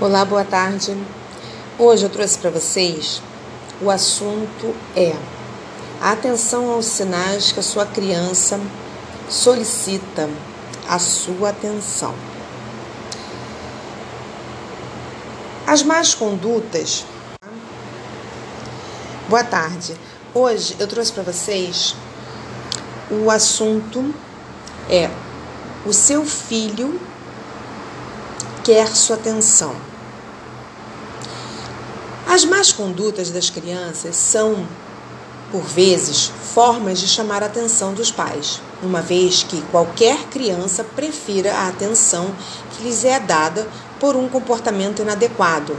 Olá, boa tarde. Hoje eu trouxe para vocês o assunto é atenção aos sinais que a sua criança solicita a sua atenção. As más condutas. Boa tarde. Hoje eu trouxe para vocês o assunto é o seu filho quer sua atenção. As más condutas das crianças são, por vezes, formas de chamar a atenção dos pais, uma vez que qualquer criança prefira a atenção que lhes é dada por um comportamento inadequado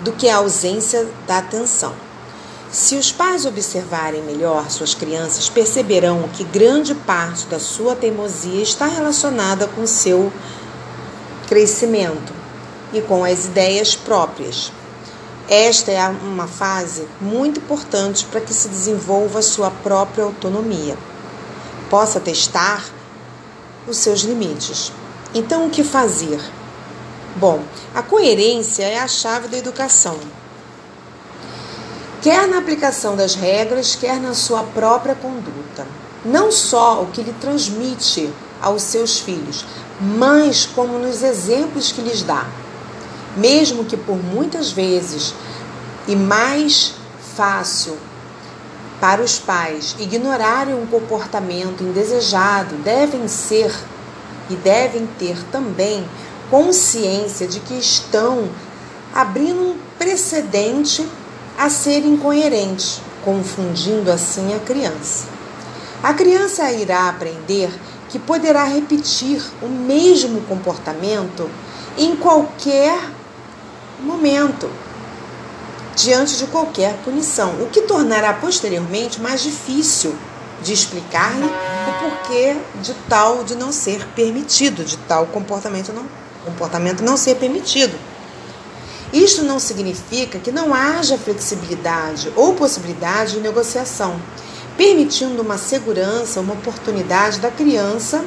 do que a ausência da atenção. Se os pais observarem melhor suas crianças, perceberão que grande parte da sua teimosia está relacionada com seu crescimento e com as ideias próprias. Esta é uma fase muito importante para que se desenvolva sua própria autonomia, possa testar os seus limites. Então, o que fazer? Bom, a coerência é a chave da educação. Quer na aplicação das regras, quer na sua própria conduta. Não só o que lhe transmite aos seus filhos, mas como nos exemplos que lhes dá. Mesmo que por muitas vezes e mais fácil para os pais ignorarem um comportamento indesejado, devem ser e devem ter também consciência de que estão abrindo um precedente a ser incoerente, confundindo assim a criança. A criança irá aprender que poderá repetir o mesmo comportamento em qualquer momento, diante de qualquer punição, o que tornará posteriormente mais difícil de explicar-lhe o porquê de tal de não ser permitido, de tal comportamento não, comportamento não ser permitido. Isto não significa que não haja flexibilidade ou possibilidade de negociação, permitindo uma segurança, uma oportunidade da criança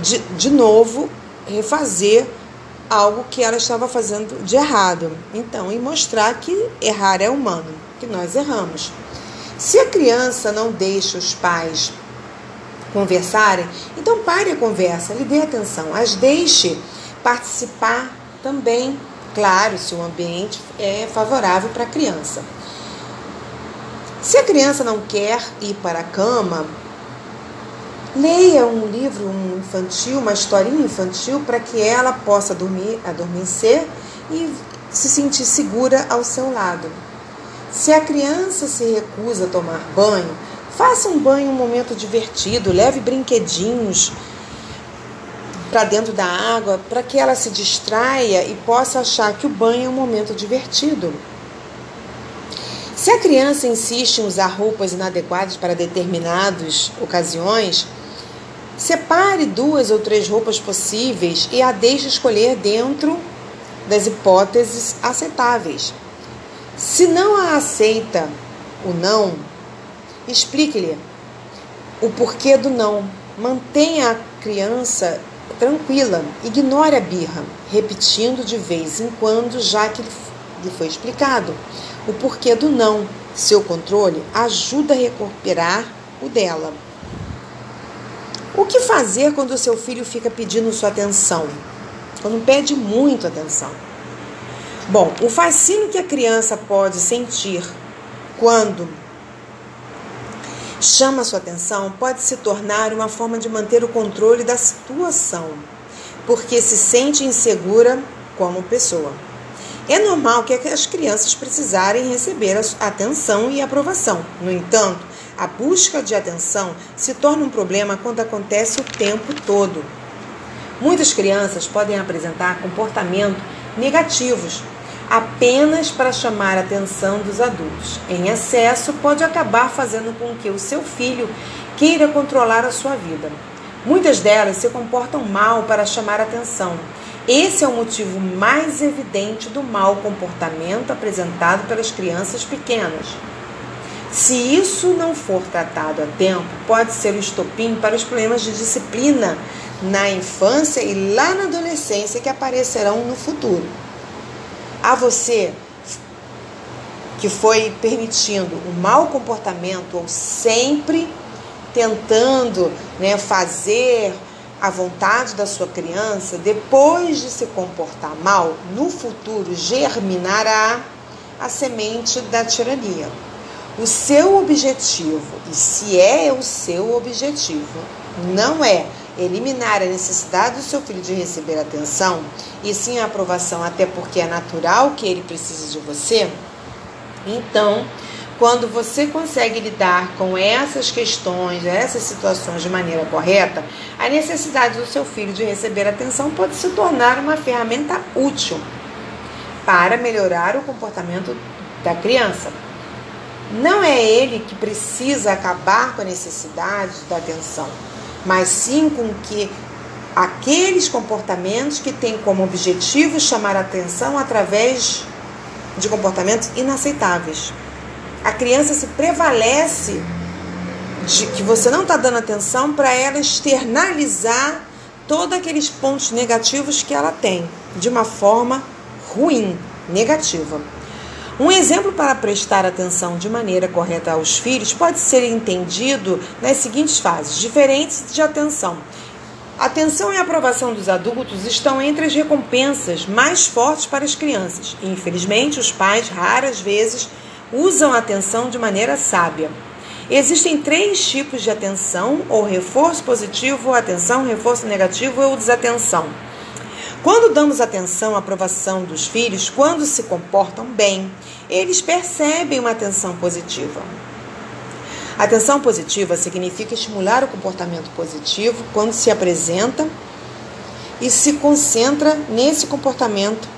de, de novo refazer algo que ela estava fazendo de errado. Então, e mostrar que errar é humano, que nós erramos. Se a criança não deixa os pais conversarem, então pare a conversa, lhe dê atenção, as deixe participar também, claro, se o ambiente é favorável para a criança. Se a criança não quer ir para a cama, Leia um livro um infantil, uma historinha infantil, para que ela possa dormir, adormecer e se sentir segura ao seu lado. Se a criança se recusa a tomar banho, faça um banho um momento divertido, leve brinquedinhos para dentro da água para que ela se distraia e possa achar que o banho é um momento divertido. Se a criança insiste em usar roupas inadequadas para determinadas ocasiões, Separe duas ou três roupas possíveis e a deixe escolher dentro das hipóteses aceitáveis. Se não a aceita o não, explique-lhe o porquê do não. Mantenha a criança tranquila, ignore a birra, repetindo de vez em quando, já que lhe foi explicado. O porquê do não, seu controle, ajuda a recuperar o dela. O que fazer quando o seu filho fica pedindo sua atenção? Quando pede muito atenção. Bom, o fascínio que a criança pode sentir quando chama sua atenção pode se tornar uma forma de manter o controle da situação, porque se sente insegura como pessoa. É normal que as crianças precisarem receber atenção e aprovação. No entanto, a busca de atenção se torna um problema quando acontece o tempo todo. Muitas crianças podem apresentar comportamentos negativos apenas para chamar a atenção dos adultos. Em excesso, pode acabar fazendo com que o seu filho queira controlar a sua vida. Muitas delas se comportam mal para chamar a atenção. Esse é o motivo mais evidente do mau comportamento apresentado pelas crianças pequenas. Se isso não for tratado a tempo, pode ser o estopim para os problemas de disciplina na infância e lá na adolescência que aparecerão no futuro. A você que foi permitindo o mau comportamento ou sempre tentando né, fazer a vontade da sua criança, depois de se comportar mal, no futuro germinará a semente da tirania. O seu objetivo, e se é o seu objetivo, não é eliminar a necessidade do seu filho de receber atenção, e sim a aprovação, até porque é natural que ele precise de você, então, quando você consegue lidar com essas questões, essas situações de maneira correta, a necessidade do seu filho de receber atenção pode se tornar uma ferramenta útil para melhorar o comportamento da criança. Não é ele que precisa acabar com a necessidade da atenção, mas sim com que aqueles comportamentos que têm como objetivo chamar a atenção através de comportamentos inaceitáveis. A criança se prevalece de que você não está dando atenção para ela externalizar todos aqueles pontos negativos que ela tem de uma forma ruim, negativa. Um exemplo para prestar atenção de maneira correta aos filhos pode ser entendido nas seguintes fases diferentes de atenção. Atenção e aprovação dos adultos estão entre as recompensas mais fortes para as crianças. Infelizmente, os pais raras vezes usam a atenção de maneira sábia. Existem três tipos de atenção, ou reforço positivo, atenção, reforço negativo ou desatenção. Quando damos atenção à aprovação dos filhos, quando se comportam bem, eles percebem uma atenção positiva. Atenção positiva significa estimular o comportamento positivo quando se apresenta e se concentra nesse comportamento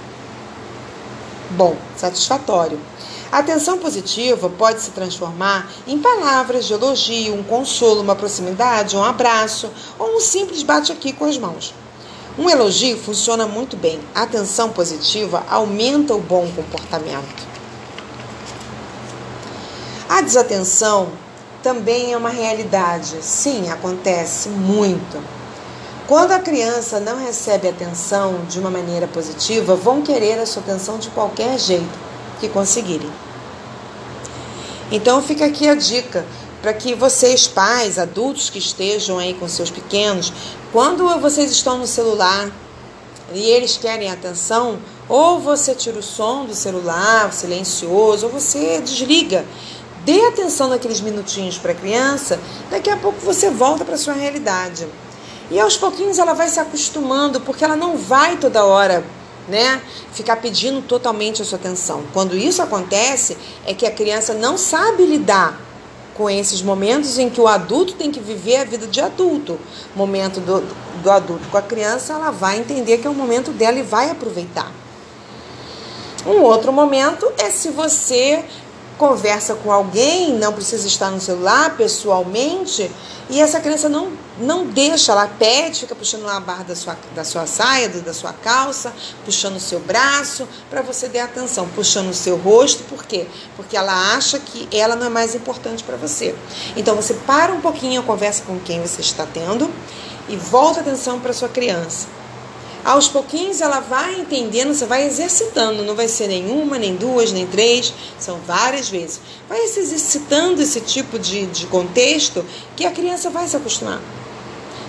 bom, satisfatório. A atenção positiva pode se transformar em palavras de elogio, um consolo, uma proximidade, um abraço ou um simples bate aqui com as mãos. Um elogio funciona muito bem. A atenção positiva aumenta o bom comportamento. A desatenção também é uma realidade. Sim, acontece muito. Quando a criança não recebe atenção de uma maneira positiva, vão querer a sua atenção de qualquer jeito que conseguirem. Então fica aqui a dica para que vocês, pais, adultos que estejam aí com seus pequenos, quando vocês estão no celular e eles querem atenção, ou você tira o som do celular, silencioso, ou você desliga. Dê atenção naqueles minutinhos para a criança, daqui a pouco você volta para a sua realidade. E aos pouquinhos ela vai se acostumando, porque ela não vai toda hora né, ficar pedindo totalmente a sua atenção. Quando isso acontece, é que a criança não sabe lidar com esses momentos em que o adulto tem que viver a vida de adulto. Momento do, do adulto com a criança, ela vai entender que é o momento dela e vai aproveitar. Um outro momento é se você conversa com alguém, não precisa estar no celular pessoalmente, e essa criança não, não deixa, ela pede, fica puxando a barra da sua, da sua saia, da sua calça, puxando o seu braço, para você dar atenção, puxando o seu rosto, por quê? Porque ela acha que ela não é mais importante para você. Então você para um pouquinho a conversa com quem você está tendo e volta a atenção para sua criança aos pouquinhos ela vai entendendo, você vai exercitando, não vai ser nenhuma, nem duas, nem três, são várias vezes. Vai se exercitando esse tipo de, de contexto que a criança vai se acostumar,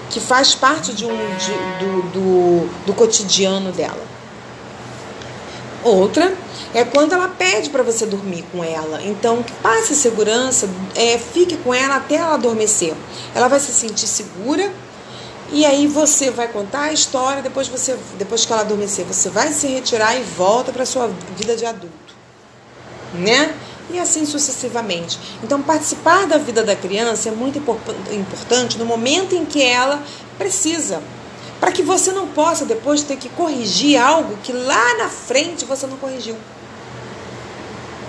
que faz parte de um, de, do, do, do cotidiano dela. Outra é quando ela pede para você dormir com ela. Então, passe segurança, é, fique com ela até ela adormecer. Ela vai se sentir segura e aí você vai contar a história, depois você, depois que ela adormecer, você vai se retirar e volta para sua vida de adulto, né? E assim sucessivamente. Então, participar da vida da criança é muito importante no momento em que ela precisa, para que você não possa depois ter que corrigir algo que lá na frente você não corrigiu.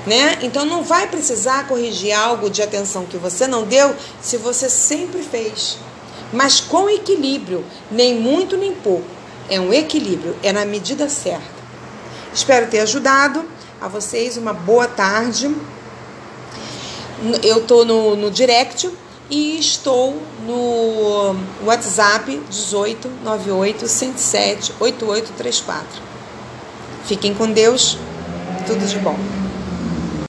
Né? Então não vai precisar corrigir algo de atenção que você não deu se você sempre fez mas com equilíbrio, nem muito nem pouco. É um equilíbrio, é na medida certa. Espero ter ajudado a vocês. Uma boa tarde. Eu estou no, no direct e estou no WhatsApp 18 98 107 8834. Fiquem com Deus, tudo de bom.